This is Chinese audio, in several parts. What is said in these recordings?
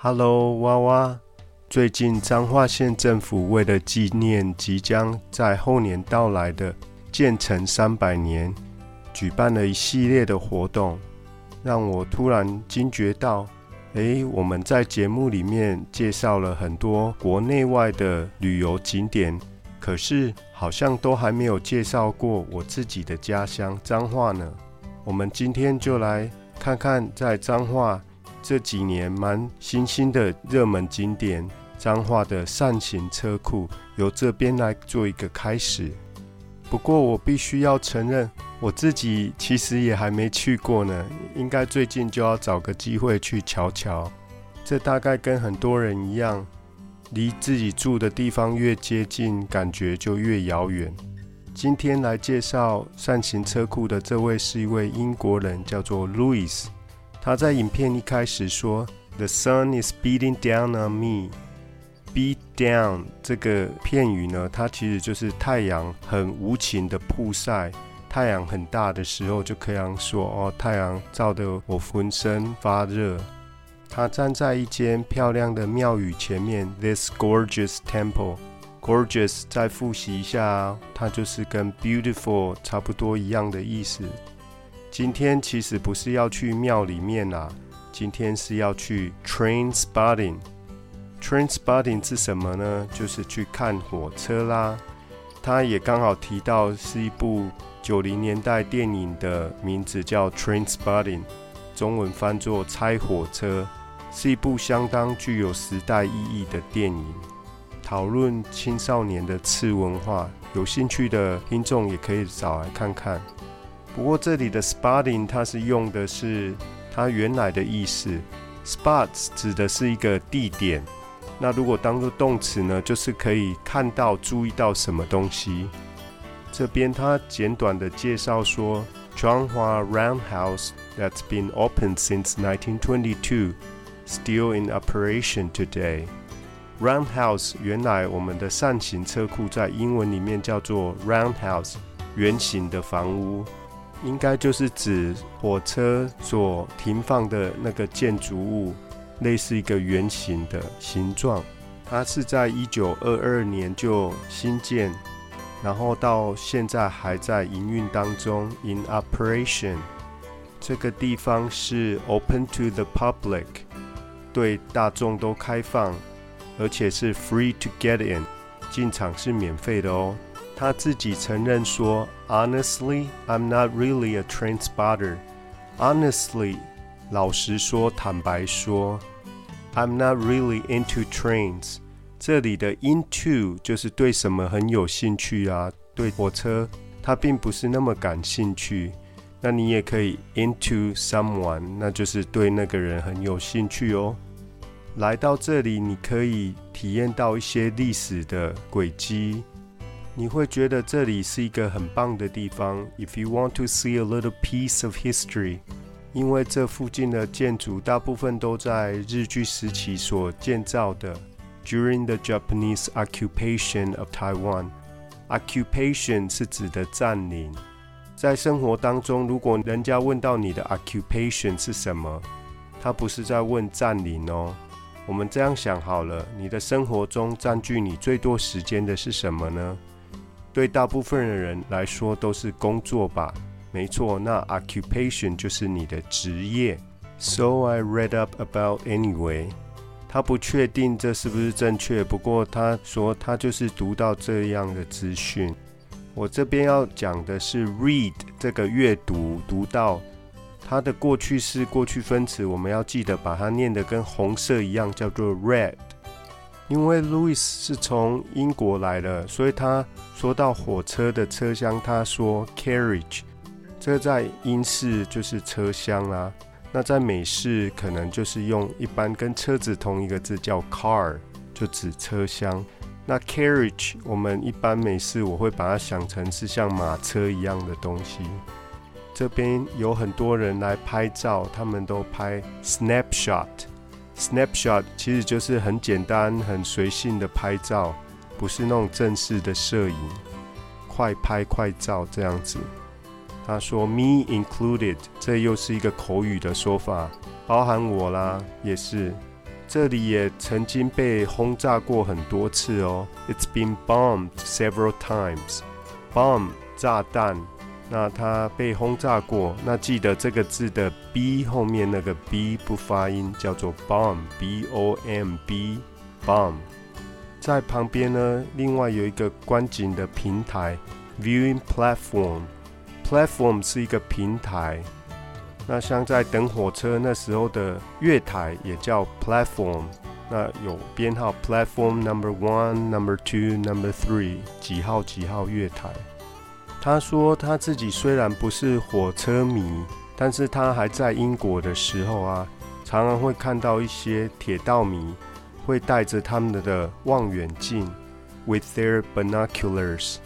Hello，娃娃。最近彰化县政府为了纪念即将在后年到来的建成三百年，举办了一系列的活动，让我突然惊觉到，诶，我们在节目里面介绍了很多国内外的旅游景点，可是好像都还没有介绍过我自己的家乡彰化呢。我们今天就来看看在彰化。这几年蛮新兴的热门景点，彰化的扇形车库，由这边来做一个开始。不过我必须要承认，我自己其实也还没去过呢，应该最近就要找个机会去瞧瞧。这大概跟很多人一样，离自己住的地方越接近，感觉就越遥远。今天来介绍扇形车库的这位是一位英国人，叫做 Louis。他在影片一开始说：“The sun is beating down on me.” Beat down 这个片语呢，它其实就是太阳很无情的曝晒。太阳很大的时候，就可以说：“哦，太阳照得我浑身发热。”他站在一间漂亮的庙宇前面，This gorgeous temple。Gorgeous 再复习一下，它就是跟 beautiful 差不多一样的意思。今天其实不是要去庙里面啦，今天是要去 train spotting。train spotting 是什么呢？就是去看火车啦。它也刚好提到是一部九零年代电影的名字叫 train spotting，中文翻作猜火车，是一部相当具有时代意义的电影，讨论青少年的次文化。有兴趣的听众也可以找来看看。不过这里的 spotting 它是用的是它原来的意思，spots 指的是一个地点。那如果当做动词呢，就是可以看到、注意到什么东西。这边它简短的介绍说，Zhanghua Roundhouse that's been open since 1922, still in operation today. Roundhouse 原来我们的扇形车库在英文里面叫做 roundhouse，圆形的房屋。应该就是指火车所停放的那个建筑物，类似一个圆形的形状。它是在一九二二年就新建，然后到现在还在营运当中 （in operation）。这个地方是 open to the public，对大众都开放，而且是 free to get in，进场是免费的哦。他自己承认说：“Honestly, I'm not really a train spotter. Honestly，老实说，坦白说，I'm not really into trains。这里的 into 就是对什么很有兴趣啊？对火车，他并不是那么感兴趣。那你也可以 into someone，那就是对那个人很有兴趣哦。来到这里，你可以体验到一些历史的轨迹。”你会觉得这里是一个很棒的地方。If you want to see a little piece of history，因为这附近的建筑大部分都在日据时期所建造的。During the Japanese occupation of Taiwan，occupation 是指的占领。在生活当中，如果人家问到你的 occupation 是什么，他不是在问占领哦。我们这样想好了，你的生活中占据你最多时间的是什么呢？对大部分的人来说都是工作吧，没错，那 occupation 就是你的职业。So I read up about anyway。他不确定这是不是正确，不过他说他就是读到这样的资讯。我这边要讲的是 read 这个阅读，读到它的过去式、过去分词，我们要记得把它念得跟红色一样，叫做 read。因为 Louis 是从英国来的，所以他说到火车的车厢，他说 carriage，这在英式就是车厢啦。那在美式可能就是用一般跟车子同一个字叫 car，就指车厢。那 carriage 我们一般美式我会把它想成是像马车一样的东西。这边有很多人来拍照，他们都拍 snapshot。Snapshot 其实就是很简单、很随性的拍照，不是那种正式的摄影，快拍快照这样子。他说 “me included”，这又是一个口语的说法，包含我啦，也是。这里也曾经被轰炸过很多次哦。It's been bombed several times. Bomb 炸弹，那它被轰炸过。那记得这个字的 b 后面那个 b 不发音，叫做 bomb，b o m b，bomb。在旁边呢，另外有一个观景的平台，viewing platform。platform 是一个平台。那像在等火车那时候的月台也叫 platform，那有编号 platform number one, number two, number three，几号几号月台。他说他自己虽然不是火车迷，但是他还在英国的时候啊，常常会看到一些铁道迷会带着他们的望远镜，with their binoculars。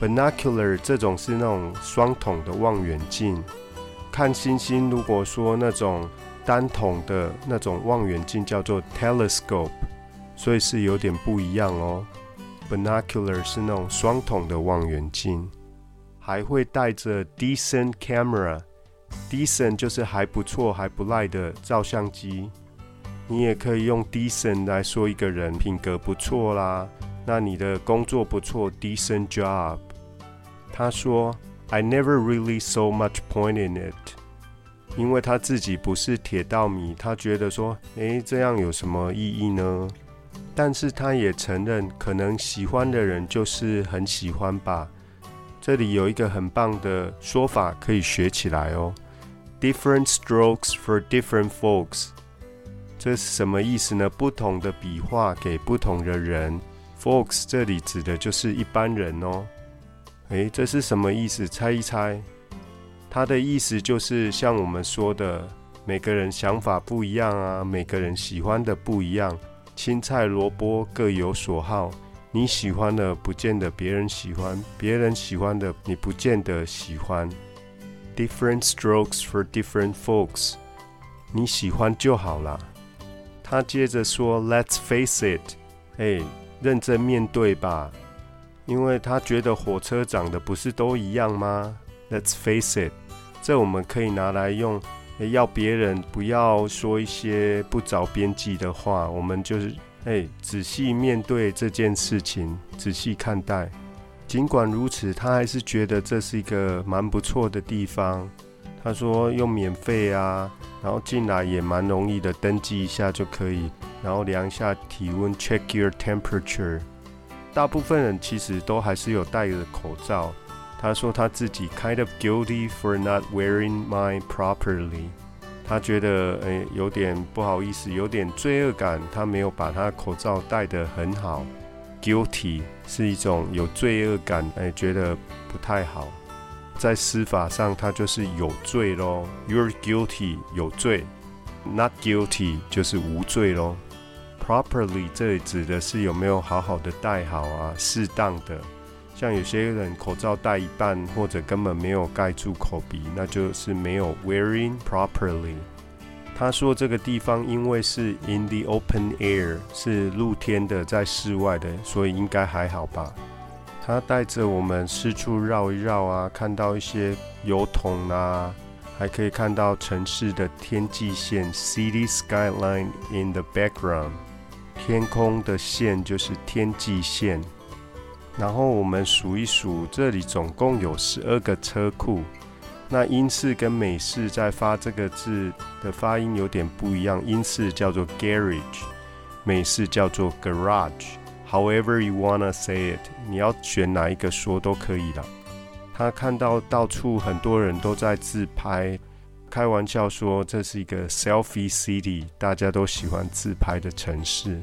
binocular 这种是那种双筒的望远镜。看星星，如果说那种单筒的那种望远镜叫做 telescope，所以是有点不一样哦。Binocular 是那种双筒的望远镜，还会带着 decent camera，decent 就是还不错、还不赖的照相机。你也可以用 decent 来说一个人品格不错啦，那你的工作不错，decent job。他说。I never really saw much point in it，因为他自己不是铁道迷，他觉得说，诶，这样有什么意义呢？但是他也承认，可能喜欢的人就是很喜欢吧。这里有一个很棒的说法可以学起来哦，different strokes for different folks，这是什么意思呢？不同的笔画给不同的人，folks 这里指的就是一般人哦。诶，这是什么意思？猜一猜。它的意思就是像我们说的，每个人想法不一样啊，每个人喜欢的不一样，青菜萝卜各有所好。你喜欢的不见得别人喜欢，别人喜欢的你不见得喜欢。Different strokes for different folks。你喜欢就好了。他接着说：“Let's face it。”哎，认真面对吧。因为他觉得火车长得不是都一样吗？Let's face it，这我们可以拿来用，要别人不要说一些不着边际的话。我们就是，哎，仔细面对这件事情，仔细看待。尽管如此，他还是觉得这是一个蛮不错的地方。他说用免费啊，然后进来也蛮容易的，登记一下就可以，然后量一下体温，check your temperature。大部分人其实都还是有戴着口罩。他说他自己 kind of guilty for not wearing mine properly。他觉得诶有点不好意思，有点罪恶感，他没有把他口罩戴得很好。guilty 是一种有罪恶感，诶觉得不太好。在司法上，他就是有罪咯 You're guilty，有罪；not guilty 就是无罪咯。Properly，这里指的是有没有好好的戴好啊？适当的，像有些人口罩戴一半，或者根本没有盖住口鼻，那就是没有 wearing properly。他说这个地方因为是 in the open air，是露天的，在室外的，所以应该还好吧。他带着我们四处绕一绕啊，看到一些油桶啊，还可以看到城市的天际线 （city skyline in the background）。天空的线就是天际线，然后我们数一数，这里总共有十二个车库。那英式跟美式在发这个字的发音有点不一样，英式叫做 garage，美式叫做 garage。However you wanna say it，你要选哪一个说都可以了。他看到到处很多人都在自拍。开玩笑说，这是一个 selfie city，大家都喜欢自拍的城市。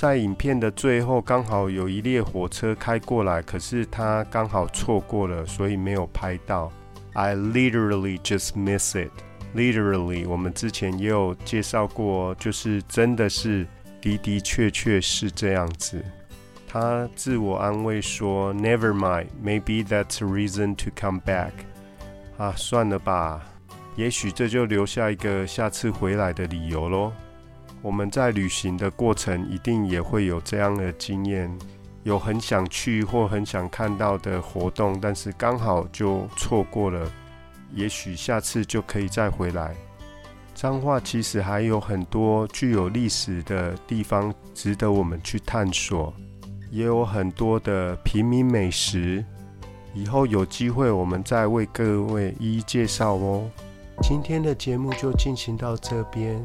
在影片的最后，刚好有一列火车开过来，可是他刚好错过了，所以没有拍到。I literally just miss it. Literally，我们之前也有介绍过，就是真的是的的确确是这样子。他自我安慰说：“Never mind, maybe that's a reason to come back。”啊，算了吧。也许这就留下一个下次回来的理由喽。我们在旅行的过程一定也会有这样的经验，有很想去或很想看到的活动，但是刚好就错过了，也许下次就可以再回来。彰化其实还有很多具有历史的地方值得我们去探索，也有很多的平民美食。以后有机会我们再为各位一一介绍哦。今天的节目就进行到这边，